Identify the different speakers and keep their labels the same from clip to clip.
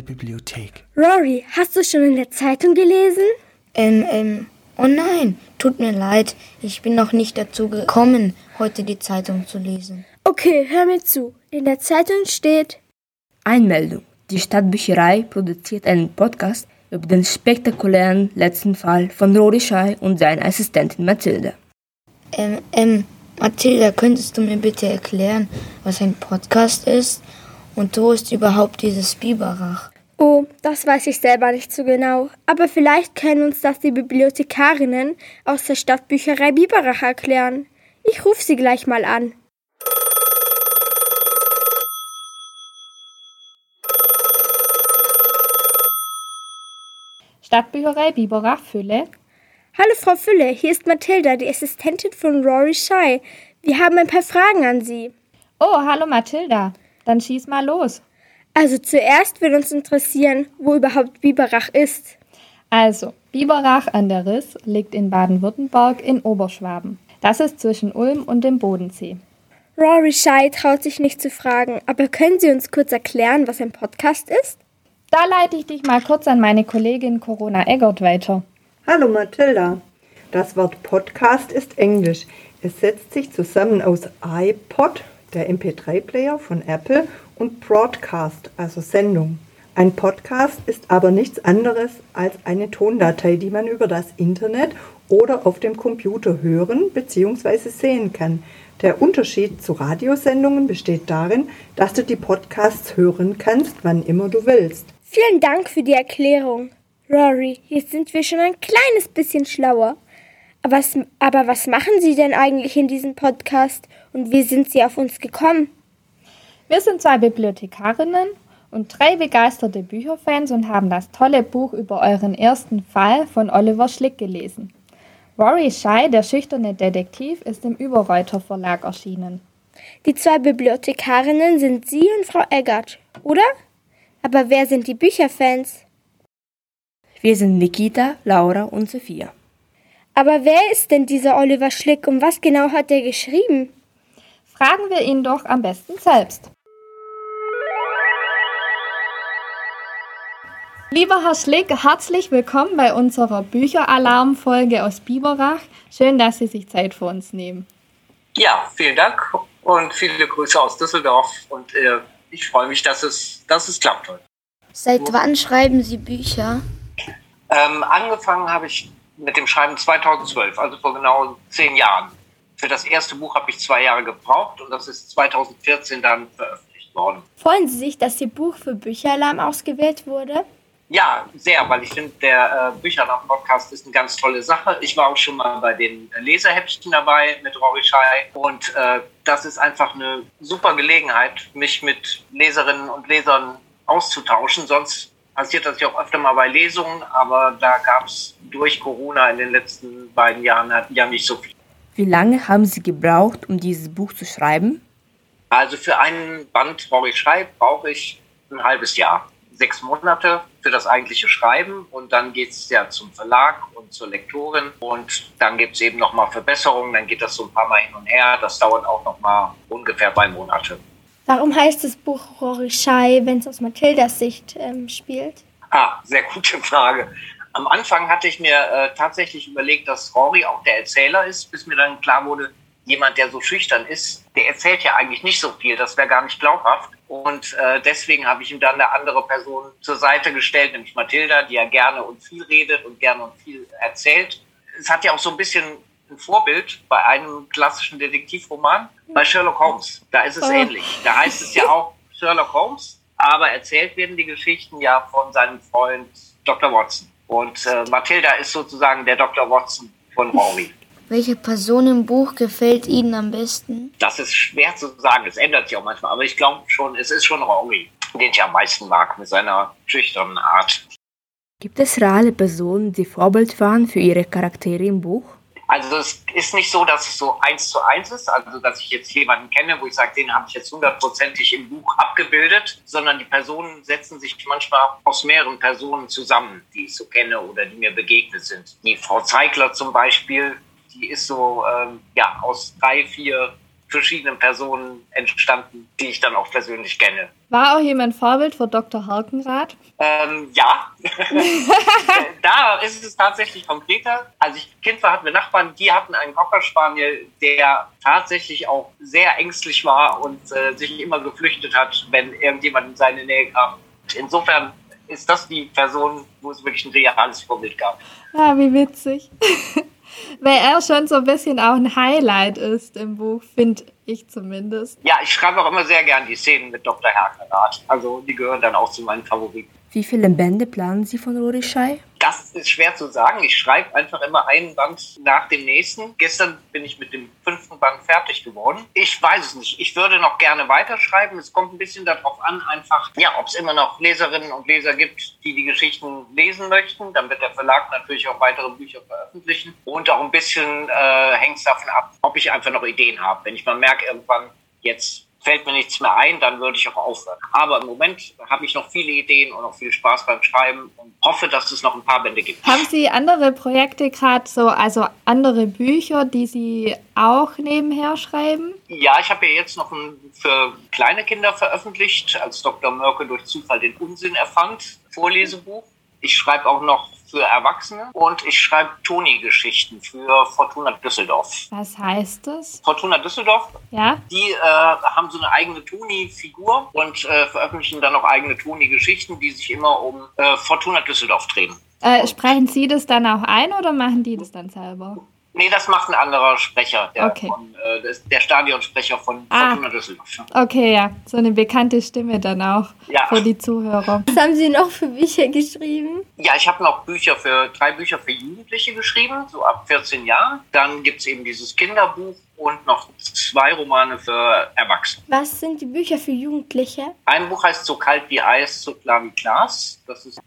Speaker 1: der Bibliothek.
Speaker 2: Rory, hast du schon in der Zeitung gelesen?
Speaker 3: Ähm, ähm, oh nein, tut mir leid. Ich bin noch nicht dazu gekommen, heute die Zeitung zu lesen.
Speaker 2: Okay, hör mir zu. In der Zeitung steht
Speaker 4: Einmeldung. Die Stadtbücherei produziert einen Podcast über den spektakulären letzten Fall von Rory Schei und seiner Assistentin Mathilde.
Speaker 3: Ähm, ähm, Mathilda, könntest du mir bitte erklären, was ein Podcast ist? Und wo ist überhaupt dieses Biberach?
Speaker 2: Oh, das weiß ich selber nicht so genau. Aber vielleicht können uns das die Bibliothekarinnen aus der Stadtbücherei Biberach erklären. Ich rufe sie gleich mal an.
Speaker 5: Stadtbücherei Biberach Fülle.
Speaker 2: Hallo Frau Fülle, hier ist Mathilda, die Assistentin von Rory Shy. Wir haben ein paar Fragen an Sie.
Speaker 5: Oh, hallo Mathilda. Dann schieß mal los.
Speaker 2: Also zuerst würde uns interessieren, wo überhaupt Biberach ist.
Speaker 5: Also, Biberach an der Riss liegt in Baden-Württemberg in Oberschwaben. Das ist zwischen Ulm und dem Bodensee.
Speaker 2: Rory Shy traut sich nicht zu fragen, aber können Sie uns kurz erklären, was ein Podcast ist?
Speaker 5: Da leite ich dich mal kurz an meine Kollegin Corona Eggert weiter.
Speaker 6: Hallo Mathilda. Das Wort Podcast ist Englisch. Es setzt sich zusammen aus iPod, der MP3-Player von Apple, und Broadcast, also Sendung. Ein Podcast ist aber nichts anderes als eine Tondatei, die man über das Internet oder auf dem Computer hören bzw. sehen kann. Der Unterschied zu Radiosendungen besteht darin, dass du die Podcasts hören kannst, wann immer du willst.
Speaker 2: Vielen Dank für die Erklärung. Rory, jetzt sind wir schon ein kleines bisschen schlauer. Aber was, aber was machen Sie denn eigentlich in diesem Podcast und wie sind Sie auf uns gekommen?
Speaker 5: Wir sind zwei Bibliothekarinnen und drei begeisterte Bücherfans und haben das tolle Buch über euren ersten Fall von Oliver Schlick gelesen. Rory Schei, der schüchterne Detektiv, ist im Überreuter Verlag erschienen.
Speaker 2: Die zwei Bibliothekarinnen sind Sie und Frau Eggert, oder? Aber wer sind die Bücherfans?
Speaker 4: Wir sind Nikita, Laura und Sophia.
Speaker 2: Aber wer ist denn dieser Oliver Schlick und was genau hat er geschrieben?
Speaker 5: Fragen wir ihn doch am besten selbst. Lieber Herr Schlick, herzlich willkommen bei unserer Bücheralarm-Folge aus Biberach. Schön, dass Sie sich Zeit für uns nehmen.
Speaker 7: Ja, vielen Dank und viele Grüße aus Düsseldorf. Und äh, ich freue mich, dass es, dass es klappt heute.
Speaker 3: Seit wann schreiben Sie Bücher?
Speaker 7: Ähm, angefangen habe ich mit dem Schreiben 2012, also vor genau zehn Jahren. Für das erste Buch habe ich zwei Jahre gebraucht und das ist 2014 dann veröffentlicht worden.
Speaker 2: Freuen Sie sich, dass Ihr Buch für Bücheralarm ausgewählt wurde?
Speaker 7: Ja, sehr, weil ich finde, der äh, Bücheralarm-Podcast ist eine ganz tolle Sache. Ich war auch schon mal bei den Leserhäppchen dabei mit Rory Schei und äh, das ist einfach eine super Gelegenheit, mich mit Leserinnen und Lesern auszutauschen. Sonst passiert das ja auch öfter mal bei Lesungen, aber da gab es durch Corona in den letzten beiden Jahren ja nicht so viel.
Speaker 4: Wie lange haben Sie gebraucht, um dieses Buch zu schreiben?
Speaker 7: Also für einen Band Rory Schei brauche ich ein halbes Jahr sechs Monate für das eigentliche Schreiben und dann geht es ja zum Verlag und zur Lektorin und dann gibt es eben nochmal Verbesserungen, dann geht das so ein paar Mal hin und her. Das dauert auch nochmal ungefähr zwei Monate.
Speaker 2: Warum heißt das Buch Rory Schei, wenn es aus Mathildas Sicht ähm, spielt?
Speaker 7: Ah, sehr gute Frage. Am Anfang hatte ich mir äh, tatsächlich überlegt, dass Rory auch der Erzähler ist, bis mir dann klar wurde, jemand, der so schüchtern ist, der erzählt ja eigentlich nicht so viel, das wäre gar nicht glaubhaft. Und äh, deswegen habe ich ihm dann eine andere Person zur Seite gestellt, nämlich Mathilda, die ja gerne und viel redet und gerne und viel erzählt. Es hat ja auch so ein bisschen ein Vorbild bei einem klassischen Detektivroman, bei Sherlock Holmes. Da ist es oh. ähnlich. Da heißt es ja auch Sherlock Holmes, aber erzählt werden die Geschichten ja von seinem Freund Dr. Watson. Und äh, Mathilda ist sozusagen der Dr. Watson von Rory.
Speaker 3: Welche Person im Buch gefällt Ihnen am besten?
Speaker 7: Das ist schwer zu sagen. Es ändert sich auch manchmal. Aber ich glaube schon, es ist schon Rory, den ich am meisten mag, mit seiner schüchternen Art.
Speaker 4: Gibt es reale Personen, die Vorbild waren für ihre Charaktere im Buch?
Speaker 7: Also es ist nicht so, dass es so eins zu eins ist, also dass ich jetzt jemanden kenne, wo ich sage, den habe ich jetzt hundertprozentig im Buch abgebildet, sondern die Personen setzen sich manchmal aus mehreren Personen zusammen, die ich so kenne oder die mir begegnet sind. Die Frau Zeigler zum Beispiel, die ist so ähm, ja, aus drei, vier verschiedenen Personen entstanden, die ich dann auch persönlich kenne.
Speaker 5: War auch jemand Vorbild für Dr. Harkenrath?
Speaker 7: Ähm, ja, da ist es tatsächlich konkreter. Als ich Kind war, hatten wir Nachbarn, die hatten einen Cocker Spaniel, der tatsächlich auch sehr ängstlich war und äh, sich immer geflüchtet hat, wenn irgendjemand in seine Nähe kam. Insofern ist das die Person, wo es wirklich ein reales Vorbild gab.
Speaker 5: Ah, wie witzig. Weil er schon so ein bisschen auch ein Highlight ist im Buch, finde ich zumindest.
Speaker 7: Ja, ich schreibe auch immer sehr gern die Szenen mit Dr. Herkenrath. Also die gehören dann auch zu meinen Favoriten.
Speaker 4: Wie viele Bände planen Sie von Rory Schei?
Speaker 7: Das ist schwer zu sagen. Ich schreibe einfach immer einen Band nach dem nächsten. Gestern bin ich mit dem fünften Band fertig geworden. Ich weiß es nicht. Ich würde noch gerne weiterschreiben. Es kommt ein bisschen darauf an, einfach, ja, ob es immer noch Leserinnen und Leser gibt, die die Geschichten lesen möchten. Dann wird der Verlag natürlich auch weitere Bücher veröffentlichen. Und auch ein bisschen äh, hängt es davon ab, ob ich einfach noch Ideen habe. Wenn ich mal merke, irgendwann jetzt fällt mir nichts mehr ein, dann würde ich auch aufhören. Aber im Moment habe ich noch viele Ideen und noch viel Spaß beim Schreiben und hoffe, dass es noch ein paar Bände gibt.
Speaker 5: Haben Sie andere Projekte gerade so, also andere Bücher, die Sie auch nebenher schreiben?
Speaker 7: Ja, ich habe ja jetzt noch ein für kleine Kinder veröffentlicht, als Dr. Mörke durch Zufall den Unsinn erfand, Vorlesebuch. Ich schreibe auch noch für Erwachsene und ich schreibe Toni-Geschichten für Fortuna Düsseldorf.
Speaker 5: Was heißt das?
Speaker 7: Fortuna Düsseldorf,
Speaker 5: Ja?
Speaker 7: die äh, haben so eine eigene Toni-Figur und äh, veröffentlichen dann noch eigene Toni-Geschichten, die sich immer um äh, Fortuna Düsseldorf drehen.
Speaker 5: Äh, sprechen Sie das dann auch ein oder machen die das dann selber?
Speaker 7: Nee, das macht ein anderer Sprecher, der,
Speaker 5: Okay.
Speaker 7: von, äh, der Stadionsprecher von
Speaker 5: Ah.
Speaker 7: Fortuna Düsseldorf.
Speaker 5: Okay, ja, so eine bekannte Stimme dann auch
Speaker 7: Ja.
Speaker 5: für die Zuhörer.
Speaker 2: Was haben Sie noch für Bücher geschrieben?
Speaker 7: Ja, ich habe noch Bücher für drei Bücher für Jugendliche geschrieben, so ab 14 Jahren. Dann gibt es eben dieses Kinderbuch und noch zwei Romane für Erwachsene.
Speaker 2: Was sind die Bücher für Jugendliche?
Speaker 7: Ein Buch heißt So kalt wie Eis, so klar wie Glas. Das ist ein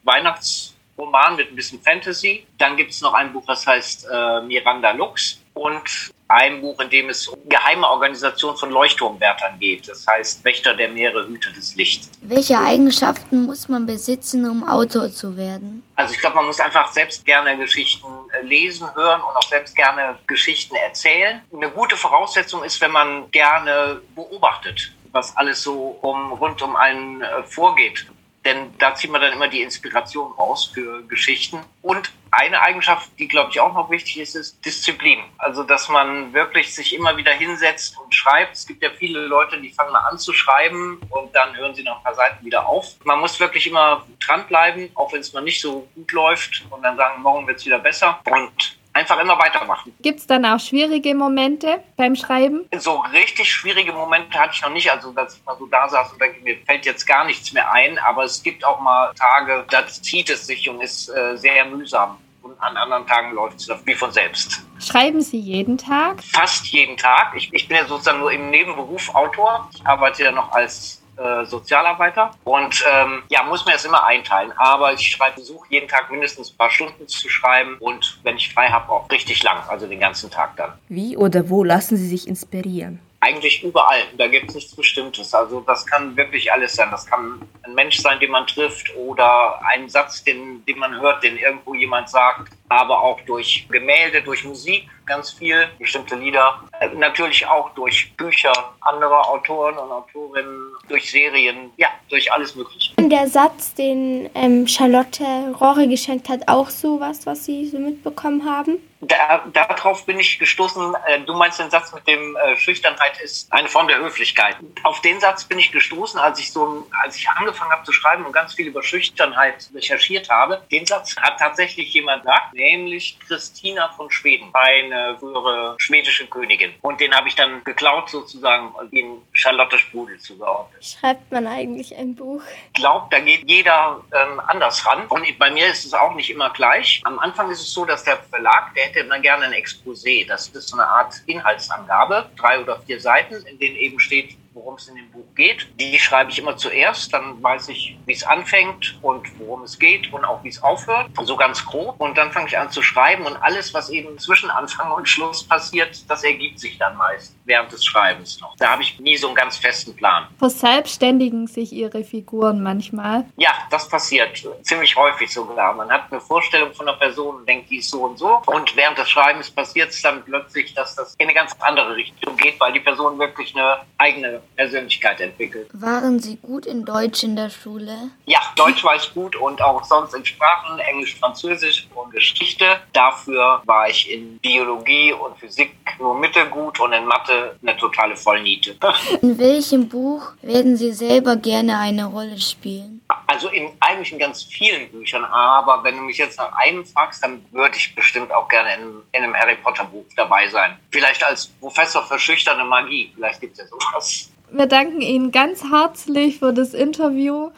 Speaker 7: Weihnachtsroman mit ein bisschen Fantasy. Dann gibt es noch ein Buch, das heißt äh, Miranda Lux. Und ein Buch, in dem es um geheime Organisation von Leuchtturmwärtern geht. Das heißt Wächter der Meere, Hüter des Lichts.
Speaker 3: Welche Eigenschaften muss man besitzen, um Autor zu werden?
Speaker 7: Also ich glaube, man muss einfach selbst gerne Geschichten äh, lesen, hören und auch selbst gerne Geschichten erzählen. Eine gute Voraussetzung ist, wenn man gerne beobachtet, was alles so um, rund um einen äh, vorgeht. Denn da zieht man dann immer die Inspiration raus für Geschichten. Und eine Eigenschaft, die, glaube ich, auch noch wichtig ist, ist Disziplin. Also, dass man wirklich sich immer wieder hinsetzt und schreibt. Es gibt ja viele Leute, die fangen mal an zu schreiben und dann hören sie nach ein paar Seiten wieder auf. Man muss wirklich immer dranbleiben, auch wenn es mal nicht so gut läuft und dann sagen, morgen wird es wieder besser. Und einfach immer weitermachen.
Speaker 5: Gibt es dann auch schwierige Momente beim Schreiben?
Speaker 7: So richtig schwierige Momente hatte ich noch nicht. Also, dass ich mal so da saß und denke, mir fällt jetzt gar nichts mehr ein. Aber es gibt auch mal Tage, da zieht es sich und ist äh, sehr mühsam. Und an anderen Tagen läuft es wie von selbst.
Speaker 5: Schreiben Sie jeden Tag?
Speaker 7: Fast jeden Tag. Ich, ich bin ja sozusagen nur im Nebenberuf Autor. Ich arbeite ja noch als äh, Sozialarbeiter und ähm, ja, muss mir das immer einteilen. Aber ich schreibe, versuche jeden Tag mindestens ein paar Stunden zu schreiben und wenn ich frei habe, auch richtig lang, also den ganzen Tag dann.
Speaker 4: Wie oder wo lassen Sie sich inspirieren?
Speaker 7: Eigentlich überall. Da gibt es nichts Bestimmtes. Also das kann wirklich alles sein. Das kann ein Mensch sein, den man trifft oder ein Satz, den, den man hört, den irgendwo jemand sagt. Aber auch durch Gemälde, durch Musik ganz viel, bestimmte Lieder. Äh, Natürlich auch durch Bücher anderer Autoren und Autorinnen, durch Serien, ja, durch alles Mögliche.
Speaker 2: Und der Satz, den ähm, Charlotte Rohre geschenkt hat, auch sowas, was Sie so mitbekommen haben?
Speaker 7: Da, darauf bin ich gestoßen. Äh, Du meinst den Satz mit dem äh, Schüchternheit ist eine Form der Höflichkeit. Auf den Satz bin ich gestoßen, als ich so, als ich angefangen habe zu schreiben und ganz viel über Schüchternheit recherchiert habe. Den Satz hat tatsächlich jemand gesagt, nämlich Christina von Schweden, eine frühere schwedische Königin. Und den habe ich dann geklaut sozusagen und in Charlotte Sprudel zugeordnet.
Speaker 2: Schreibt man eigentlich ein Buch?
Speaker 7: Ich glaube, da geht jeder ähm, anders ran. Und bei mir ist es auch nicht immer gleich. Am Anfang ist es so, dass der Verlag, der hätte immer gerne ein Exposé. Das ist so eine Art Inhaltsangabe, drei oder vier Seiten, in denen eben steht, worum es in dem Buch geht. Die schreibe ich immer zuerst, dann weiß ich, wie es anfängt und worum es geht und auch wie es aufhört, so ganz grob. Und dann fange ich an zu schreiben und alles, was eben zwischen Anfang und Schluss passiert, das ergibt sich dann meist während des Schreibens noch. Da habe ich nie so einen ganz festen Plan.
Speaker 5: Verselbstständigen sich Ihre Figuren manchmal?
Speaker 7: Ja, das passiert ziemlich häufig sogar. Man hat eine Vorstellung von einer Person und denkt, die ist so und so. Und während des Schreibens passiert es dann plötzlich, dass das in eine ganz andere Richtung geht, weil die Person wirklich eine eigene Persönlichkeit entwickelt.
Speaker 3: Waren Sie gut in Deutsch in der Schule?
Speaker 7: Ja, Deutsch war ich gut und auch sonst in Sprachen, Englisch, Französisch und Geschichte. Dafür war ich in Biologie und Physik nur mittelgut und in Mathe eine totale Vollniete.
Speaker 3: In welchem Buch werden Sie selber gerne eine Rolle spielen?
Speaker 7: Also in eigentlich in ganz vielen Büchern, aber wenn du mich jetzt nach einem fragst, dann würde ich bestimmt auch gerne in, in einem Harry Potter Buch dabei sein. Vielleicht als Professor für schüchterne Magie, vielleicht gibt es ja sowas.
Speaker 5: Wir danken Ihnen ganz herzlich für das Interview.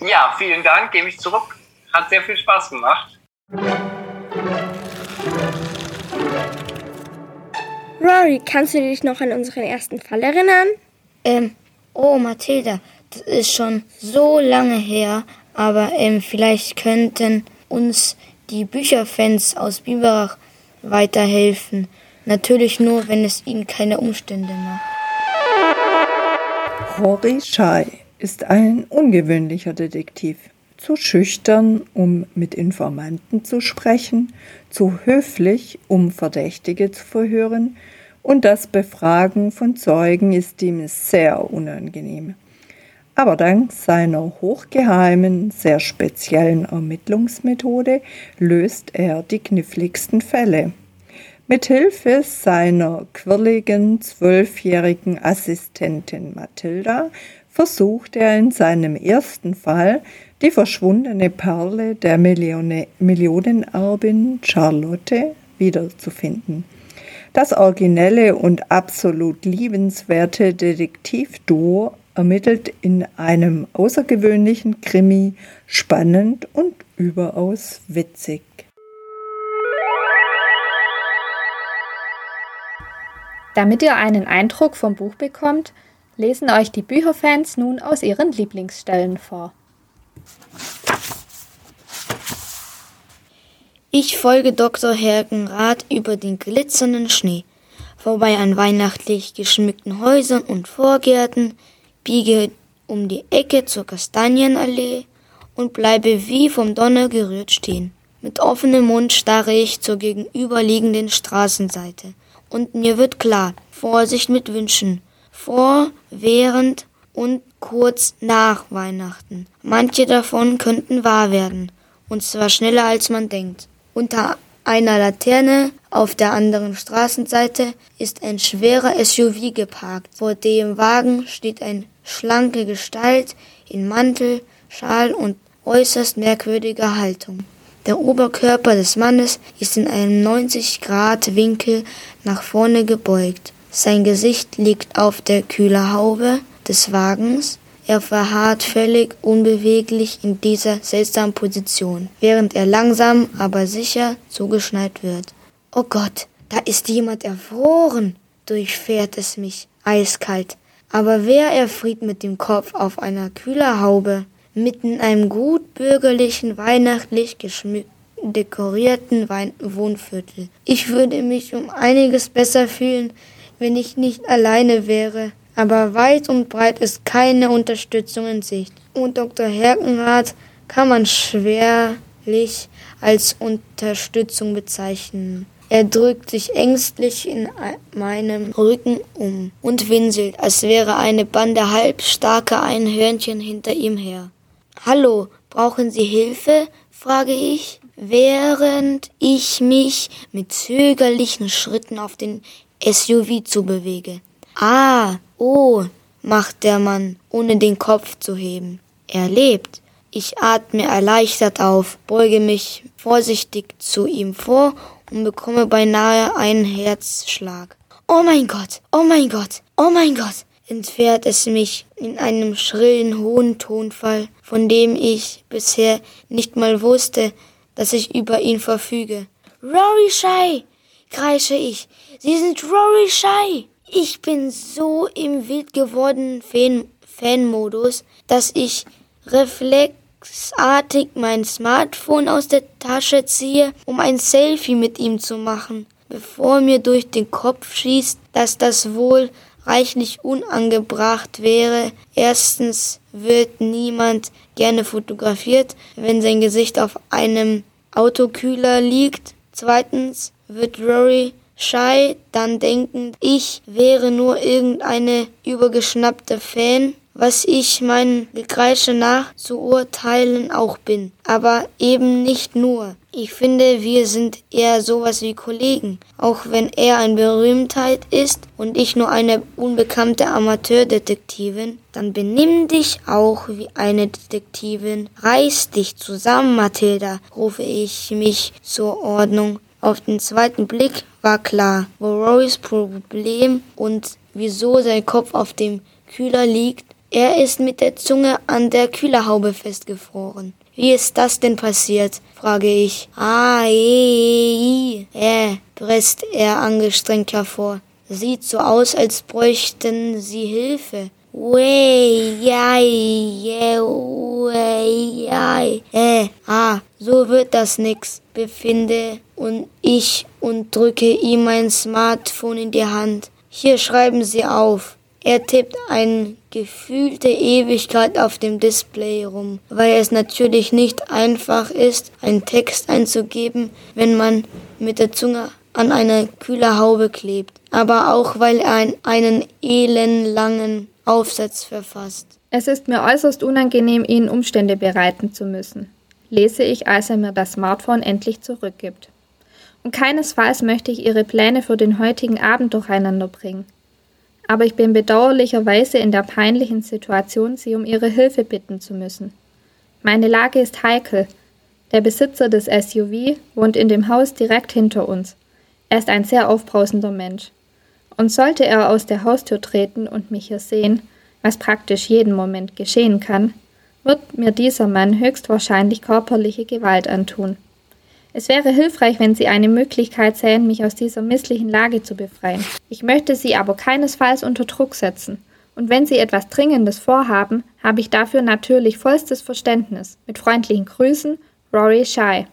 Speaker 7: Ja, vielen Dank, gebe ich zurück. Hat sehr viel Spaß gemacht.
Speaker 2: Rory, kannst du dich noch an unseren ersten Fall erinnern?
Speaker 3: Ähm, oh, Mathilda, das ist schon so lange her, aber ähm, vielleicht könnten uns die Bücherfans aus Biberach weiterhelfen. Natürlich nur, wenn es ihnen keine Umstände macht.
Speaker 6: Hori Schei ist ein ungewöhnlicher Detektiv. Zu schüchtern, um mit Informanten zu sprechen, zu höflich, um Verdächtige zu verhören, und das Befragen von Zeugen ist ihm sehr unangenehm. Aber dank seiner hochgeheimen, sehr speziellen Ermittlungsmethode löst er die kniffligsten Fälle. Mit Hilfe seiner quirligen zwölfjährigen Assistentin Mathilda versucht er in seinem ersten Fall die verschwundene Perle der Millione Millionenerbin Charlotte wiederzufinden. Das originelle und absolut liebenswerte Detektivduo ermittelt in einem außergewöhnlichen Krimi spannend und überaus witzig.
Speaker 5: Damit ihr einen Eindruck vom Buch bekommt, lesen euch die Bücherfans nun aus ihren Lieblingsstellen vor.
Speaker 3: Ich folge Dr. Hergenrath über den glitzernden Schnee, vorbei an weihnachtlich geschmückten Häusern und Vorgärten, biege um die Ecke zur Kastanienallee und bleibe wie vom Donner gerührt stehen. Mit offenem Mund starre ich zur gegenüberliegenden Straßenseite. Und mir wird klar, Vorsicht mit Wünschen. Vor, während und kurz nach Weihnachten. Manche davon könnten wahr werden. Und zwar schneller als man denkt. Unter einer Laterne auf der anderen Straßenseite ist ein schwerer SUV geparkt. Vor dem Wagen steht eine schlanke Gestalt in Mantel, Schal und äußerst merkwürdiger Haltung. Der Oberkörper des Mannes ist in einem 90-Grad-Winkel nach vorne gebeugt. Sein Gesicht liegt auf der Kühlerhaube des Wagens. Er verharrt völlig unbeweglich in dieser seltsamen Position, während er langsam, aber sicher zugeschneit wird. Oh Gott, da ist jemand erfroren, durchfährt es mich eiskalt. Aber wer erfriert mit dem Kopf auf einer Kühlerhaube? Mitten in einem gut bürgerlichen, weihnachtlich dekorierten Wein Wohnviertel. Ich würde mich um einiges besser fühlen, wenn ich nicht alleine wäre. Aber weit und breit ist keine Unterstützung in Sicht. Und Dr. Herkenrath kann man schwerlich als Unterstützung bezeichnen. Er drückt sich ängstlich in meinem Rücken um und winselt, als wäre eine Bande halbstarker Einhörnchen hinter ihm her. Hallo, brauchen Sie Hilfe? frage ich, während ich mich mit zögerlichen Schritten auf den SUV zubewege. Ah, oh, macht der Mann, ohne den Kopf zu heben. Er lebt. Ich atme erleichtert auf, beuge mich vorsichtig zu ihm vor und bekomme beinahe einen Herzschlag. Oh mein Gott, oh mein Gott, oh mein Gott, entfährt es mich in einem schrillen, hohen Tonfall, von dem ich bisher nicht mal wusste, dass ich über ihn verfüge. Rory Shy! kreische ich. Sie sind Rory Shy! Ich bin so im wild gewordenen Fan Fanmodus, dass ich reflexartig mein Smartphone aus der Tasche ziehe, um ein Selfie mit ihm zu machen, bevor mir durch den Kopf schießt, dass das wohl reichlich unangebracht wäre. Erstens wird niemand gerne fotografiert, wenn sein Gesicht auf einem Autokühler liegt. Zweitens wird Rory shy dann denken, ich wäre nur irgendeine übergeschnappte Fan was ich meinen Gekreische nach zu urteilen auch bin. Aber eben nicht nur. Ich finde, wir sind eher sowas wie Kollegen. Auch wenn er eine Berühmtheit ist und ich nur eine unbekannte Amateurdetektivin, dann benimm dich auch wie eine Detektivin. Reiß dich zusammen, Mathilda, rufe ich mich zur Ordnung. Auf den zweiten Blick war klar, wo Rorys Problem und wieso sein Kopf auf dem Kühler liegt, er ist mit der Zunge an der Kühlerhaube festgefroren. Wie ist das denn passiert? frage ich. Ah, eh, äh, presst er angestrengt hervor. Sieht so aus, als bräuchten sie Hilfe. Wey, jai, wey, jai, äh, ah, so wird das nix, befinde und ich und drücke ihm mein Smartphone in die Hand. Hier schreiben Sie auf. Er tippt eine gefühlte Ewigkeit auf dem Display rum, weil es natürlich nicht einfach ist, einen Text einzugeben, wenn man mit der Zunge an einer Kühlerhaube klebt, aber auch weil er einen elendlangen Aufsatz verfasst.
Speaker 5: Es ist mir äußerst unangenehm, Ihnen Umstände bereiten zu müssen, lese ich, als er mir das Smartphone endlich zurückgibt. Und keinesfalls möchte ich Ihre Pläne für den heutigen Abend durcheinander bringen aber ich bin bedauerlicherweise in der peinlichen Situation, Sie um Ihre Hilfe bitten zu müssen. Meine Lage ist heikel. Der Besitzer des SUV wohnt in dem Haus direkt hinter uns. Er ist ein sehr aufbrausender Mensch. Und sollte er aus der Haustür treten und mich hier sehen, was praktisch jeden Moment geschehen kann, wird mir dieser Mann höchstwahrscheinlich körperliche Gewalt antun. Es wäre hilfreich, wenn Sie eine Möglichkeit sähen, mich aus dieser misslichen Lage zu befreien. Ich möchte Sie aber keinesfalls unter Druck setzen. Und wenn Sie etwas Dringendes vorhaben, habe ich dafür natürlich vollstes Verständnis. Mit freundlichen Grüßen, Rory Shy.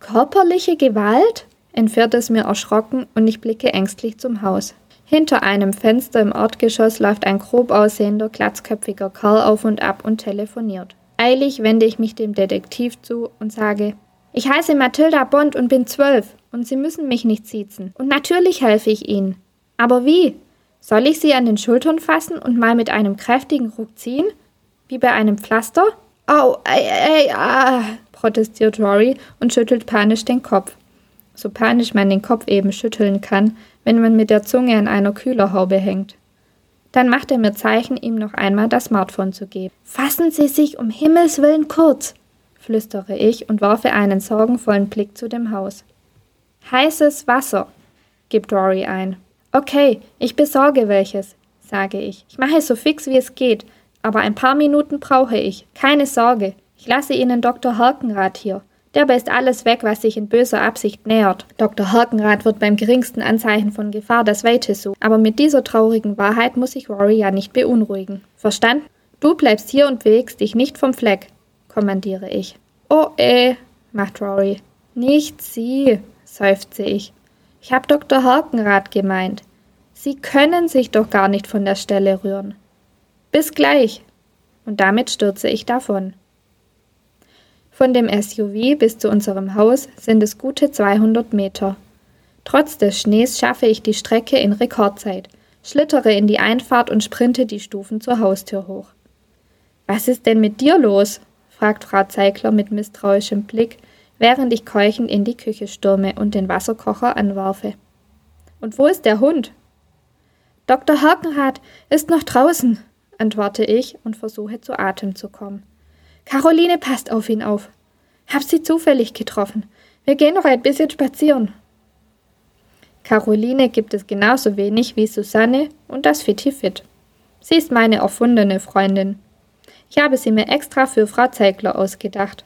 Speaker 5: Körperliche Gewalt? entfährt es mir erschrocken und ich blicke ängstlich zum Haus. Hinter einem Fenster im Erdgeschoss läuft ein grob aussehender, glatzköpfiger Kerl auf und ab und telefoniert. Eilig wende ich mich dem Detektiv zu und sage, ich heiße Mathilda Bond und bin zwölf und Sie müssen mich nicht siezen. Und natürlich helfe ich Ihnen. Aber wie? Soll ich Sie an den Schultern fassen und mal mit einem kräftigen Ruck ziehen? Wie bei einem Pflaster? Au, ey, ey, ah, protestiert Rory und schüttelt panisch den Kopf. So panisch man den Kopf eben schütteln kann, wenn man mit der Zunge an einer Kühlerhaube hängt. Dann macht er mir Zeichen, ihm noch einmal das Smartphone zu geben. Fassen Sie sich um Himmels willen kurz, flüstere ich und werfe einen sorgenvollen Blick zu dem Haus. Heißes Wasser, gibt Rory ein. Okay, ich besorge welches, sage ich. Ich mache es so fix wie es geht, aber ein paar Minuten brauche ich. Keine Sorge. Ich lasse Ihnen Dr. Herkenrath hier. Der beißt alles weg, was sich in böser Absicht nähert. Dr. Herkenrath wird beim geringsten Anzeichen von Gefahr das Weite suchen. Aber mit dieser traurigen Wahrheit muss ich Rory ja nicht beunruhigen. Verstanden? Du bleibst hier und bewegst dich nicht vom Fleck kommandiere ich. Oh eh, macht Rory. Nicht Sie, seufze ich. Ich hab Dr. Harkenrath gemeint. Sie können sich doch gar nicht von der Stelle rühren. Bis gleich. Und damit stürze ich davon. Von dem SUV bis zu unserem Haus sind es gute 200 Meter. Trotz des Schnees schaffe ich die Strecke in Rekordzeit, schlittere in die Einfahrt und sprinte die Stufen zur Haustür hoch. Was ist denn mit dir los? Fragt Frau Zeigler mit misstrauischem Blick, während ich keuchend in die Küche stürme und den Wasserkocher anwerfe. Und wo ist der Hund? Dr. Hakenrath ist noch draußen, antworte ich und versuche zu Atem zu kommen. Caroline passt auf ihn auf. Hab sie zufällig getroffen. Wir gehen noch ein bisschen spazieren. Caroline gibt es genauso wenig wie Susanne und das Fitti Fit. Sie ist meine erfundene Freundin. Ich habe sie mir extra für Frau Zeigler ausgedacht.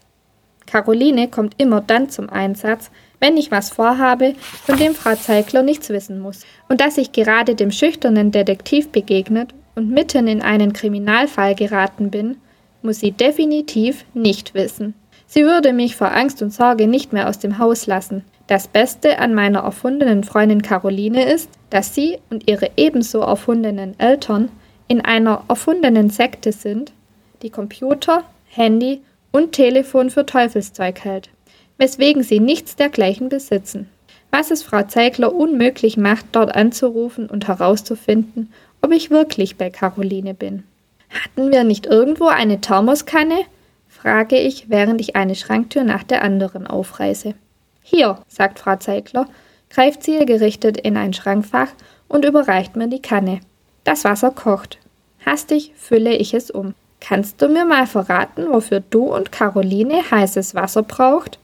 Speaker 5: Caroline kommt immer dann zum Einsatz, wenn ich was vorhabe, von dem Frau Zeigler nichts wissen muss. Und dass ich gerade dem schüchternen Detektiv begegnet und mitten in einen Kriminalfall geraten bin, muss sie definitiv nicht wissen. Sie würde mich vor Angst und Sorge nicht mehr aus dem Haus lassen. Das Beste an meiner erfundenen Freundin Caroline ist, dass sie und ihre ebenso erfundenen Eltern in einer erfundenen Sekte sind, die Computer, Handy und Telefon für Teufelszeug hält, weswegen sie nichts dergleichen besitzen. Was es Frau Zeigler unmöglich macht, dort anzurufen und herauszufinden, ob ich wirklich bei Caroline bin. Hatten wir nicht irgendwo eine Thermoskanne? frage ich, während ich eine Schranktür nach der anderen aufreiße. Hier, sagt Frau Zeigler, greift zielgerichtet in ein Schrankfach und überreicht mir die Kanne. Das Wasser kocht. Hastig fülle ich es um. Kannst du mir mal verraten, wofür du und Caroline heißes Wasser braucht?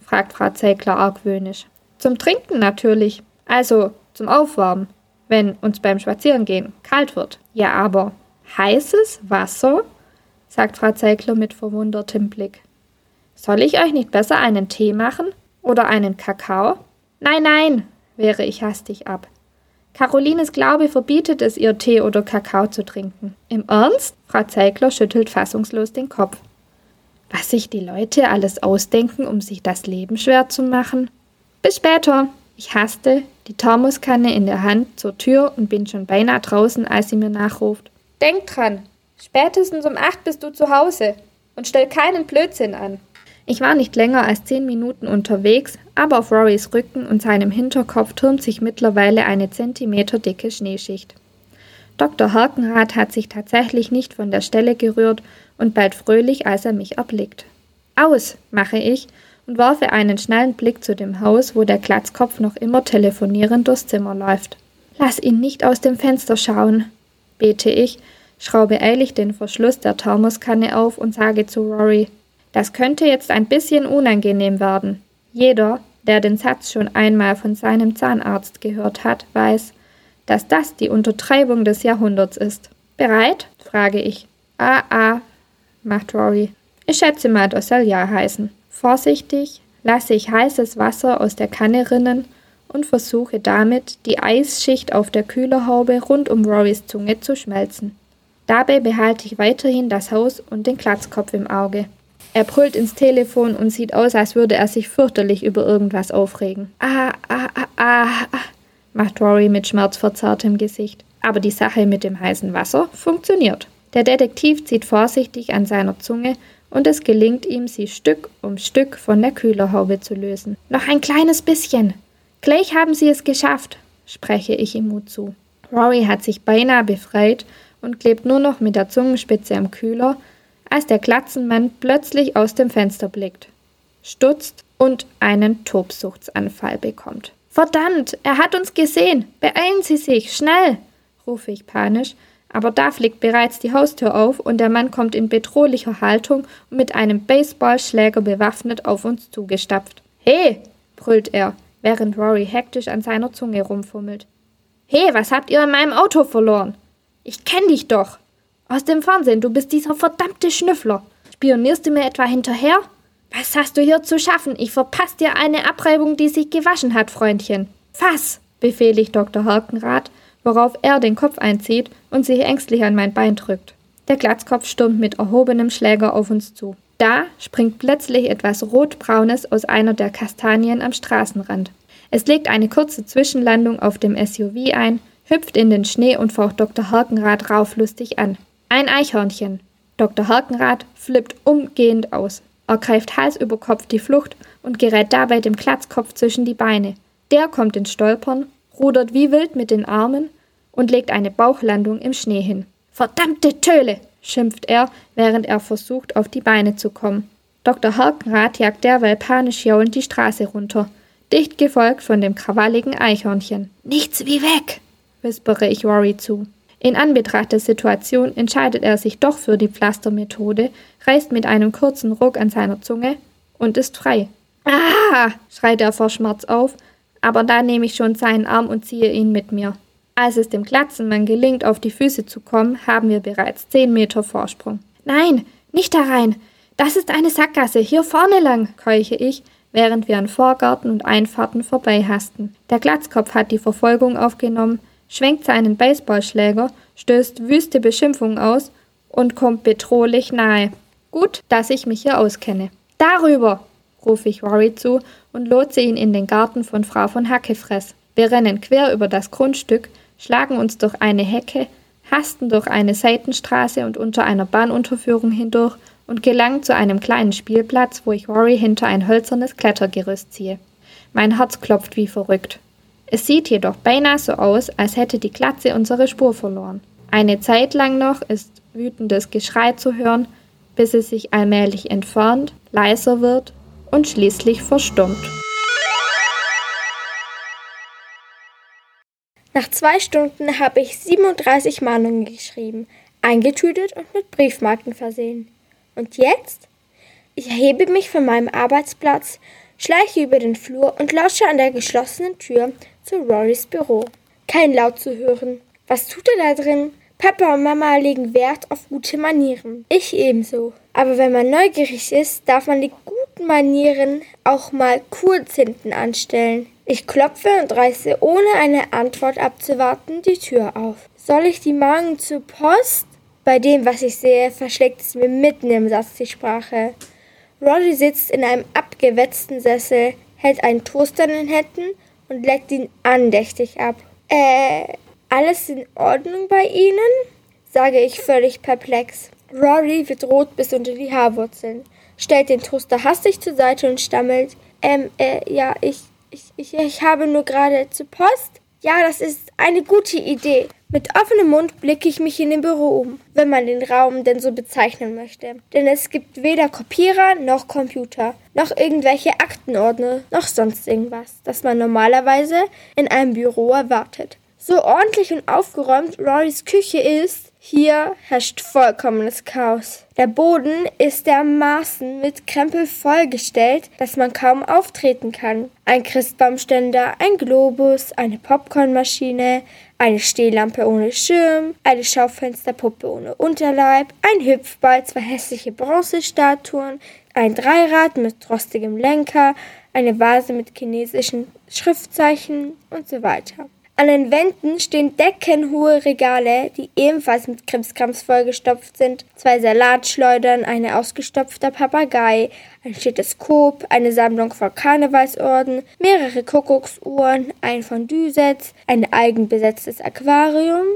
Speaker 5: fragt Frau Zeigler argwöhnisch. Zum Trinken natürlich. Also zum Aufwärmen, wenn uns beim Spazierengehen kalt wird. Ja, aber heißes Wasser? sagt Frau Zeigler mit verwundertem Blick. Soll ich euch nicht besser einen Tee machen? Oder einen Kakao? Nein, nein, wehre ich hastig ab. Carolines Glaube verbietet es ihr, Tee oder Kakao zu trinken. Im Ernst? Frau Zeigler schüttelt fassungslos den Kopf. Was sich die Leute alles ausdenken, um sich das Leben schwer zu machen? Bis später. Ich haste, die Thermoskanne in der Hand zur Tür und bin schon beinahe draußen, als sie mir nachruft. Denk dran, spätestens um acht bist du zu Hause und stell keinen Blödsinn an. Ich war nicht länger als zehn Minuten unterwegs, aber auf Rorys Rücken und seinem Hinterkopf türmt sich mittlerweile eine zentimeterdicke Schneeschicht. Dr. Harkenrath hat sich tatsächlich nicht von der Stelle gerührt und bald fröhlich, als er mich erblickt. Aus, mache ich und werfe einen schnellen Blick zu dem Haus, wo der Glatzkopf noch immer telefonierend durchs Zimmer läuft. Lass ihn nicht aus dem Fenster schauen, bete ich, schraube eilig den Verschluss der Thermoskanne auf und sage zu Rory, das könnte jetzt ein bisschen unangenehm werden. Jeder, der den Satz schon einmal von seinem Zahnarzt gehört hat, weiß, dass das die Untertreibung des Jahrhunderts ist. Bereit? frage ich. Ah, ah, macht Rory. Ich schätze mal, das soll ja heißen. Vorsichtig lasse ich heißes Wasser aus der Kanne rinnen und versuche damit, die Eisschicht auf der Kühlerhaube rund um Rorys Zunge zu schmelzen. Dabei behalte ich weiterhin das Haus und den Glatzkopf im Auge. Er brüllt ins Telefon und sieht aus, als würde er sich fürchterlich über irgendwas aufregen. Ah, ah, ah, ah, ah, macht Rory mit schmerzverzerrtem Gesicht. Aber die Sache mit dem heißen Wasser funktioniert. Der Detektiv zieht vorsichtig an seiner Zunge und es gelingt ihm, sie Stück um Stück von der Kühlerhaube zu lösen. Noch ein kleines bisschen. Gleich haben sie es geschafft, spreche ich ihm Mut zu. Rory hat sich beinahe befreit und klebt nur noch mit der Zungenspitze am Kühler, als der Glatzenmann plötzlich aus dem Fenster blickt, stutzt und einen Tobsuchtsanfall bekommt. Verdammt, er hat uns gesehen. Beeilen Sie sich, schnell, rufe ich panisch, aber da fliegt bereits die Haustür auf und der Mann kommt in bedrohlicher Haltung und mit einem Baseballschläger bewaffnet auf uns zugestapft. He, brüllt er, während Rory hektisch an seiner Zunge rumfummelt. He, was habt ihr in meinem Auto verloren? Ich kenn dich doch. Aus dem Fernsehen, du bist dieser verdammte Schnüffler. Spionierst du mir etwa hinterher? Was hast du hier zu schaffen? Ich verpasse dir eine Abreibung, die sich gewaschen hat, Freundchen. Fass, befehle ich Dr. Harkenrath, worauf er den Kopf einzieht und sich ängstlich an mein Bein drückt. Der Glatzkopf stürmt mit erhobenem Schläger auf uns zu. Da springt plötzlich etwas Rotbraunes aus einer der Kastanien am Straßenrand. Es legt eine kurze Zwischenlandung auf dem SUV ein, hüpft in den Schnee und faucht Dr. Harkenrath rauflustig an. Ein Eichhörnchen. Dr. Harkenrath flippt umgehend aus. Er greift Hals über Kopf die Flucht und gerät dabei dem Klatzkopf zwischen die Beine. Der kommt ins Stolpern, rudert wie wild mit den Armen und legt eine Bauchlandung im Schnee hin. Verdammte Töle! schimpft er, während er versucht, auf die Beine zu kommen. Dr. Harkenrath jagt derweil panisch jaulend die Straße runter, dicht gefolgt von dem krawalligen Eichhörnchen. Nichts wie weg! wispere ich Rory zu. In Anbetracht der Situation entscheidet er sich doch für die Pflastermethode, reißt mit einem kurzen Ruck an seiner Zunge und ist frei. Ah! schreit er vor Schmerz auf, aber da nehme ich schon seinen Arm und ziehe ihn mit mir. Als es dem Glatzenmann gelingt, auf die Füße zu kommen, haben wir bereits zehn Meter Vorsprung. Nein, nicht da rein! Das ist eine Sackgasse, hier vorne lang, keuche ich, während wir an Vorgarten und Einfahrten vorbeihasten. Der Glatzkopf hat die Verfolgung aufgenommen, schwenkt seinen Baseballschläger, stößt wüste Beschimpfungen aus und kommt bedrohlich nahe. Gut, dass ich mich hier auskenne. Darüber, rufe ich Rory zu und lotse ihn in den Garten von Frau von Hackefress. Wir rennen quer über das Grundstück, schlagen uns durch eine Hecke, hasten durch eine Seitenstraße und unter einer Bahnunterführung hindurch und gelangen zu einem kleinen Spielplatz, wo ich Rory hinter ein hölzernes Klettergerüst ziehe. Mein Herz klopft wie verrückt. Es sieht jedoch beinahe so aus, als hätte die Glatze unsere Spur verloren. Eine Zeit lang noch ist wütendes Geschrei zu hören, bis es sich allmählich entfernt, leiser wird und schließlich verstummt.
Speaker 2: Nach zwei Stunden habe ich 37 Mahnungen geschrieben, eingetütet und mit Briefmarken versehen. Und jetzt? Ich erhebe mich von meinem Arbeitsplatz, schleiche über den Flur und lausche an der geschlossenen Tür zu Rorys Büro. Kein Laut zu hören. Was tut er da drin? Papa und Mama legen Wert auf gute Manieren. Ich ebenso. Aber wenn man neugierig ist, darf man die guten Manieren auch mal kurz hinten anstellen. Ich klopfe und reiße, ohne eine Antwort abzuwarten, die Tür auf. Soll ich die morgen zur Post? Bei dem, was ich sehe, verschlägt es mir mitten im Satz die Sprache. Roddy sitzt in einem abgewetzten Sessel, hält einen Toaster in den Händen und leckt ihn andächtig ab. Äh, alles in Ordnung bei Ihnen? sage ich völlig perplex. Rory wird rot bis unter die Haarwurzeln, stellt den Toaster hastig zur Seite und stammelt. Ähm, äh, ja, ich, ich, ich, ich habe nur gerade zur Post. Ja, das ist eine gute Idee. Mit offenem Mund blicke ich mich in dem Büro um, wenn man den Raum denn so bezeichnen möchte. Denn es gibt weder Kopierer noch Computer, noch irgendwelche Aktenordner, noch sonst irgendwas, das man normalerweise in einem Büro erwartet. So ordentlich und aufgeräumt Rorys Küche ist, hier herrscht vollkommenes Chaos. Der Boden ist dermaßen mit Krempel vollgestellt, dass man kaum auftreten kann. Ein Christbaumständer, ein Globus, eine Popcornmaschine, eine Stehlampe ohne Schirm, eine Schaufensterpuppe ohne Unterleib, ein Hüpfball, zwei hässliche Bronzestatuen, ein Dreirad mit rostigem Lenker, eine Vase mit chinesischen Schriftzeichen und so weiter. An den Wänden stehen deckenhohe Regale, die ebenfalls mit Krimskrams vollgestopft sind. Zwei Salatschleudern, ein ausgestopfter Papagei, ein Stethoskop, eine Sammlung von Karnevalsorden, mehrere Kuckucksuhren, ein Fondue-Set, ein eigenbesetztes Aquarium.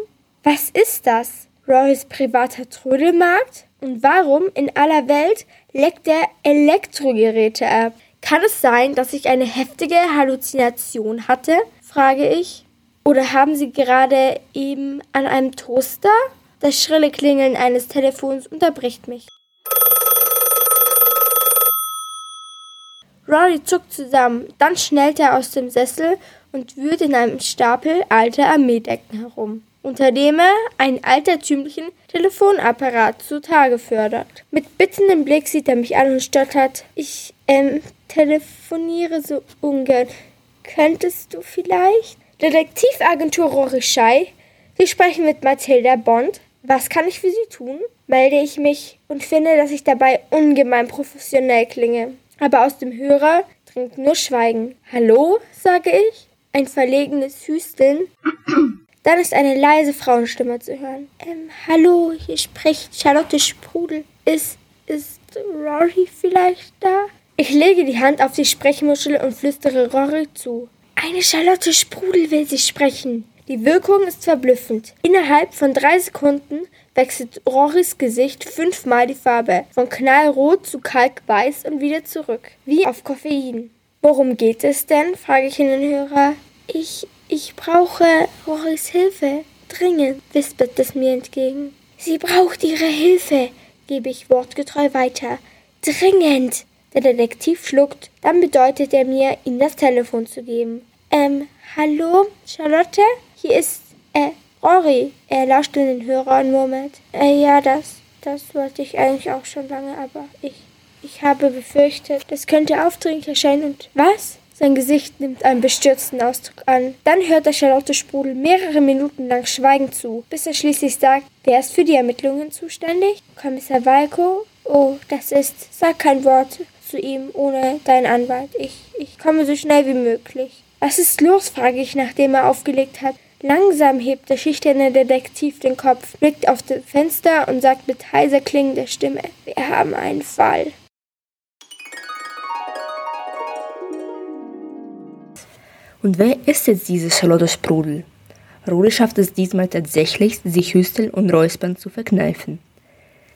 Speaker 2: Was ist das? Rorys privater Trödelmarkt? Und warum in aller Welt leckt er Elektrogeräte ab? Kann es sein, dass ich eine heftige Halluzination hatte? frage ich. Oder haben Sie gerade eben an einem Toaster? Das schrille Klingeln eines Telefons unterbricht mich. Rory zuckt zusammen, dann schnellt er aus dem Sessel und wühlt in einem Stapel alter Armeedecken herum, unter dem er einen altertümlichen Telefonapparat zutage fördert. Mit bittendem Blick sieht er mich an und stottert. Ich, ähm, telefoniere so ungern. Könntest du vielleicht? Detektivagentur Rorischei. Sie sprechen mit Mathilda Bond. Was kann ich für Sie tun? Melde ich mich und finde, dass ich dabei ungemein professionell klinge. Aber aus dem Hörer dringt nur Schweigen. Hallo, sage ich. Ein verlegenes Hüsteln. Dann ist eine leise Frauenstimme zu hören. Ähm, hallo, hier spricht Charlotte Sprudel. Ist, ist Rory vielleicht da? Ich lege die Hand auf die Sprechmuschel und flüstere Rory zu. Eine Charlotte Sprudel will Sie sprechen. Die Wirkung ist verblüffend. Innerhalb von drei Sekunden wechselt Rorys Gesicht fünfmal die Farbe. Von knallrot zu kalkweiß und wieder zurück. Wie auf Koffein. Worum geht es denn? frage ich den Hörer. Ich, ich brauche Rorys Hilfe. Dringend, wispert es mir entgegen. Sie braucht Ihre Hilfe, gebe ich wortgetreu weiter. Dringend. Der Detektiv schluckt, dann bedeutet er mir, ihm das Telefon zu geben. Ähm, hallo, Charlotte? Hier ist, äh, Rory. Er lauscht in den Hörer und murmelt. Äh, ja, das, das wollte ich eigentlich auch schon lange, aber ich, ich habe befürchtet, das könnte aufdringlich erscheinen und was? Sein Gesicht nimmt einen bestürzten Ausdruck an. Dann hört der Charlotte Sprudel mehrere Minuten lang schweigend zu, bis er schließlich sagt, wer ist für die Ermittlungen zuständig? Kommissar Walko? Oh, das ist, sag kein Wort, zu ihm ohne deinen Anwalt. Ich, ich komme so schnell wie möglich. Was ist los? frage ich, nachdem er aufgelegt hat. Langsam hebt der schüchterne Detektiv den Kopf, blickt auf das Fenster und sagt mit heiser klingender Stimme, wir haben einen Fall.
Speaker 4: Und wer ist jetzt diese Charlotte Sprudel? Rode schafft es diesmal tatsächlich, sich hüsteln und räuspern zu verkneifen.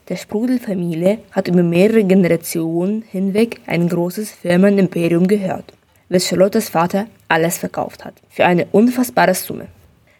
Speaker 4: Der Sprudelfamilie hat über mehrere Generationen hinweg ein großes Firmenimperium gehört, bis Charlottes Vater alles verkauft hat. Für eine unfassbare Summe.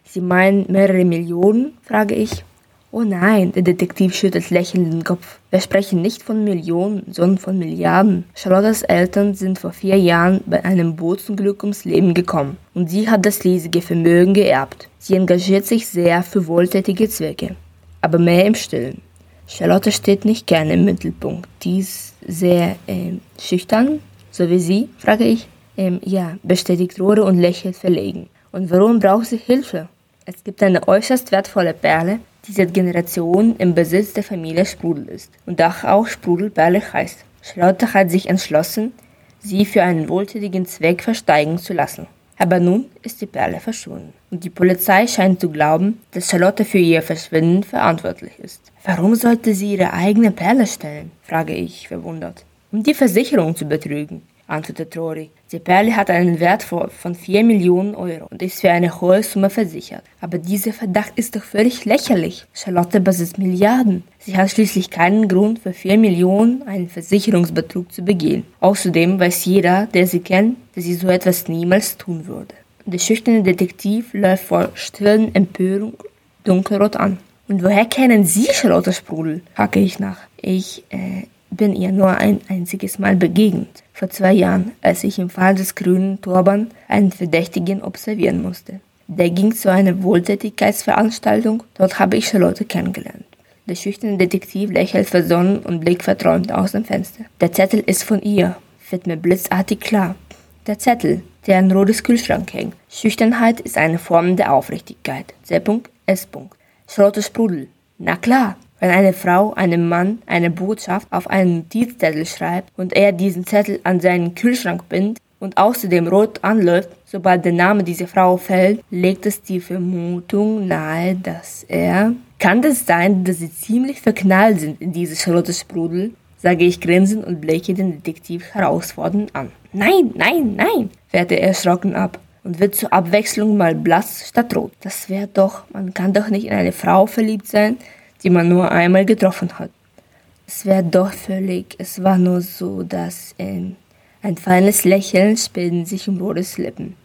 Speaker 4: Sie meinen mehrere Millionen? frage ich. Oh nein, der Detektiv schüttelt lächelnd den Kopf. Wir sprechen nicht von Millionen, sondern von Milliarden. Charlottes Eltern sind vor vier Jahren bei einem Bootsunglück ums Leben gekommen und sie hat das riesige Vermögen geerbt. Sie engagiert sich sehr für wohltätige Zwecke, aber mehr im Stillen. Charlotte steht nicht gerne im Mittelpunkt. Die ist sehr äh, schüchtern, so wie Sie, frage ich. Ähm, ja, bestätigt Rohre und lächelt verlegen. Und warum braucht sie Hilfe? Es gibt eine äußerst wertvolle Perle, die seit Generationen im Besitz der Familie Sprudel ist und auch Sprudelperle heißt. Charlotte hat sich entschlossen, sie für einen wohltätigen Zweck versteigen zu lassen. Aber nun ist die Perle verschwunden und die Polizei scheint zu glauben, dass Charlotte für ihr Verschwinden verantwortlich ist. Warum sollte sie ihre eigene Perle stellen? frage ich verwundert. Um die Versicherung zu betrügen antwortet Rory. Die Perle hat einen Wert von 4 Millionen Euro und ist für eine hohe Summe versichert. Aber dieser Verdacht ist doch völlig lächerlich. Charlotte besitzt Milliarden. Sie hat schließlich keinen Grund für 4 Millionen einen Versicherungsbetrug zu begehen. Außerdem weiß jeder, der sie kennt, dass sie so etwas niemals tun würde. Der schüchterne Detektiv läuft vor stillen Empörung dunkelrot an. Und woher kennen Sie Charlotte Sprudel? hake ich nach. Ich, äh, bin ihr nur ein einziges Mal begegnet, vor zwei Jahren, als ich im Fall des grünen Turban einen Verdächtigen observieren musste. Der ging zu einer Wohltätigkeitsveranstaltung, dort habe ich Charlotte kennengelernt. Der schüchterne Detektiv lächelt versonnen und blickt verträumt aus dem Fenster. Der Zettel ist von ihr, wird mir blitzartig klar. Der Zettel, der an rotes Kühlschrank hängt. Schüchternheit ist eine Form der Aufrichtigkeit. C. S. Charlotte Sprudel. Na klar, wenn eine Frau einem Mann eine Botschaft auf einen Notizzettel schreibt und er diesen Zettel an seinen Kühlschrank bindet und außerdem rot anläuft, sobald der Name dieser Frau fällt, legt es die Vermutung nahe, dass er... Kann es sein, dass sie ziemlich verknallt sind in diese Charlotte Sprudel? sage ich grinsend und blicke den Detektiv herausfordernd an. Nein, nein, nein, fährt er erschrocken ab und wird zur Abwechslung mal blass statt rot. Das wäre doch, man kann doch nicht in eine Frau verliebt sein, die man nur einmal getroffen hat. Es wäre doch völlig, es war nur so, dass ein, ein feines Lächeln spielte sich um Boris Lippen.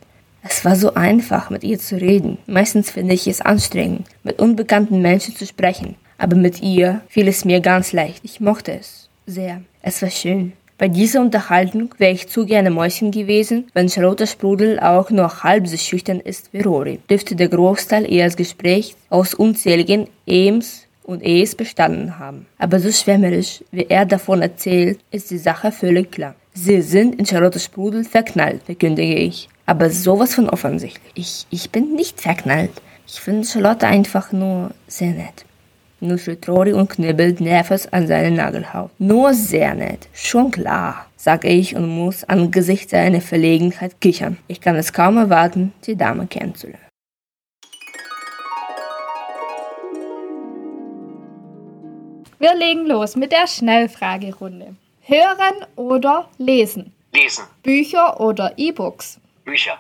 Speaker 4: Es war so einfach, mit ihr zu reden. Meistens finde ich es anstrengend, mit unbekannten Menschen zu sprechen. Aber mit ihr fiel es mir ganz leicht. Ich mochte es sehr. Es war schön. Bei dieser Unterhaltung wäre ich zu gerne Mäuschen gewesen, wenn Charlotte Sprudel auch nur halb so schüchtern ist wie Rory. Dürfte der Großteil ihres Gesprächs aus unzähligen Ems und es bestanden haben. Aber so schwärmerisch, wie er davon erzählt, ist die Sache völlig klar. Sie sind in Charlotte Sprudel verknallt, verkündige ich. Aber sowas von offensichtlich. Ich, ich bin nicht verknallt. Ich finde Charlotte einfach nur sehr nett. Nur schüttelt Rory und knibbelt nervös an seine Nagelhaut. Nur sehr nett. Schon klar, sage ich und muss angesichts seiner Verlegenheit kichern. Ich kann es kaum erwarten, die Dame kennenzulernen.
Speaker 5: Wir legen los mit der Schnellfragerunde. Hören oder lesen?
Speaker 7: Lesen.
Speaker 5: Bücher oder E-Books?
Speaker 7: Bücher.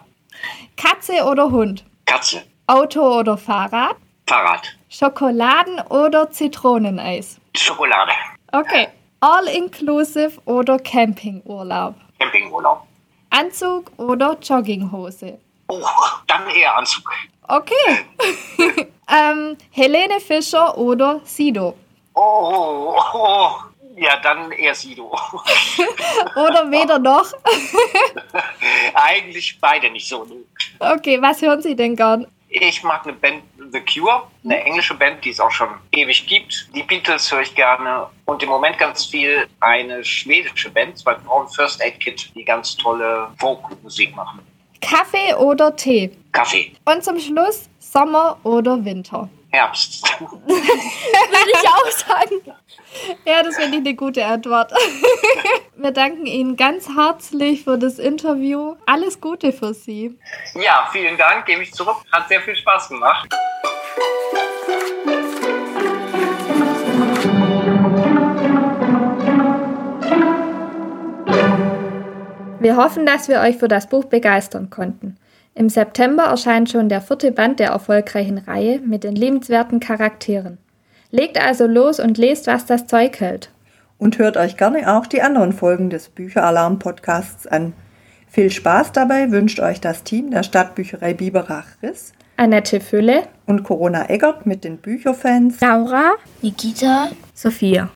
Speaker 5: Katze oder Hund?
Speaker 7: Katze.
Speaker 5: Auto oder Fahrrad?
Speaker 7: Fahrrad.
Speaker 5: Schokoladen oder Zitroneneis?
Speaker 7: Schokolade.
Speaker 5: Okay. All-inclusive oder Campingurlaub?
Speaker 7: Campingurlaub.
Speaker 5: Anzug oder Jogginghose?
Speaker 7: Oh, dann eher Anzug.
Speaker 5: Okay. ähm, Helene Fischer oder Sido?
Speaker 7: Oh, oh, oh. Ja, dann eher Sido.
Speaker 5: Oder weder noch?
Speaker 7: Eigentlich beide nicht so. Ne?
Speaker 5: Okay, was hören Sie denn gern?
Speaker 7: Ich mag eine Band The Cure, eine englische Band, die es auch schon ewig gibt. Die Beatles höre ich gerne und im Moment ganz viel eine schwedische Band, zwei Frauen First Aid Kit, die ganz tolle Folk-Musik machen.
Speaker 5: Kaffee oder Tee?
Speaker 7: Kaffee.
Speaker 5: Und zum Schluss Sommer oder Winter?
Speaker 7: Herbst.
Speaker 2: Würde ich auch sagen.
Speaker 5: Ja, das finde ich eine gute Antwort. Wir danken Ihnen ganz herzlich für das Interview. Alles Gute für Sie.
Speaker 7: Ja, vielen Dank, gebe ich zurück. Hat sehr viel Spaß gemacht.
Speaker 5: Wir hoffen, dass wir euch für das Buch begeistern konnten. Im September erscheint schon der vierte Band der erfolgreichen Reihe mit den liebenswerten Charakteren. Legt also los und lest, was das Zeug hält.
Speaker 6: Und hört euch gerne auch die anderen Folgen des Bücheralarm-Podcasts an. Viel Spaß dabei wünscht euch das Team der Stadtbücherei Biberach-Riss
Speaker 5: Annette Fülle
Speaker 6: und Corona Eggert mit den Bücherfans
Speaker 2: Laura,
Speaker 3: Nikita,
Speaker 4: Sophia.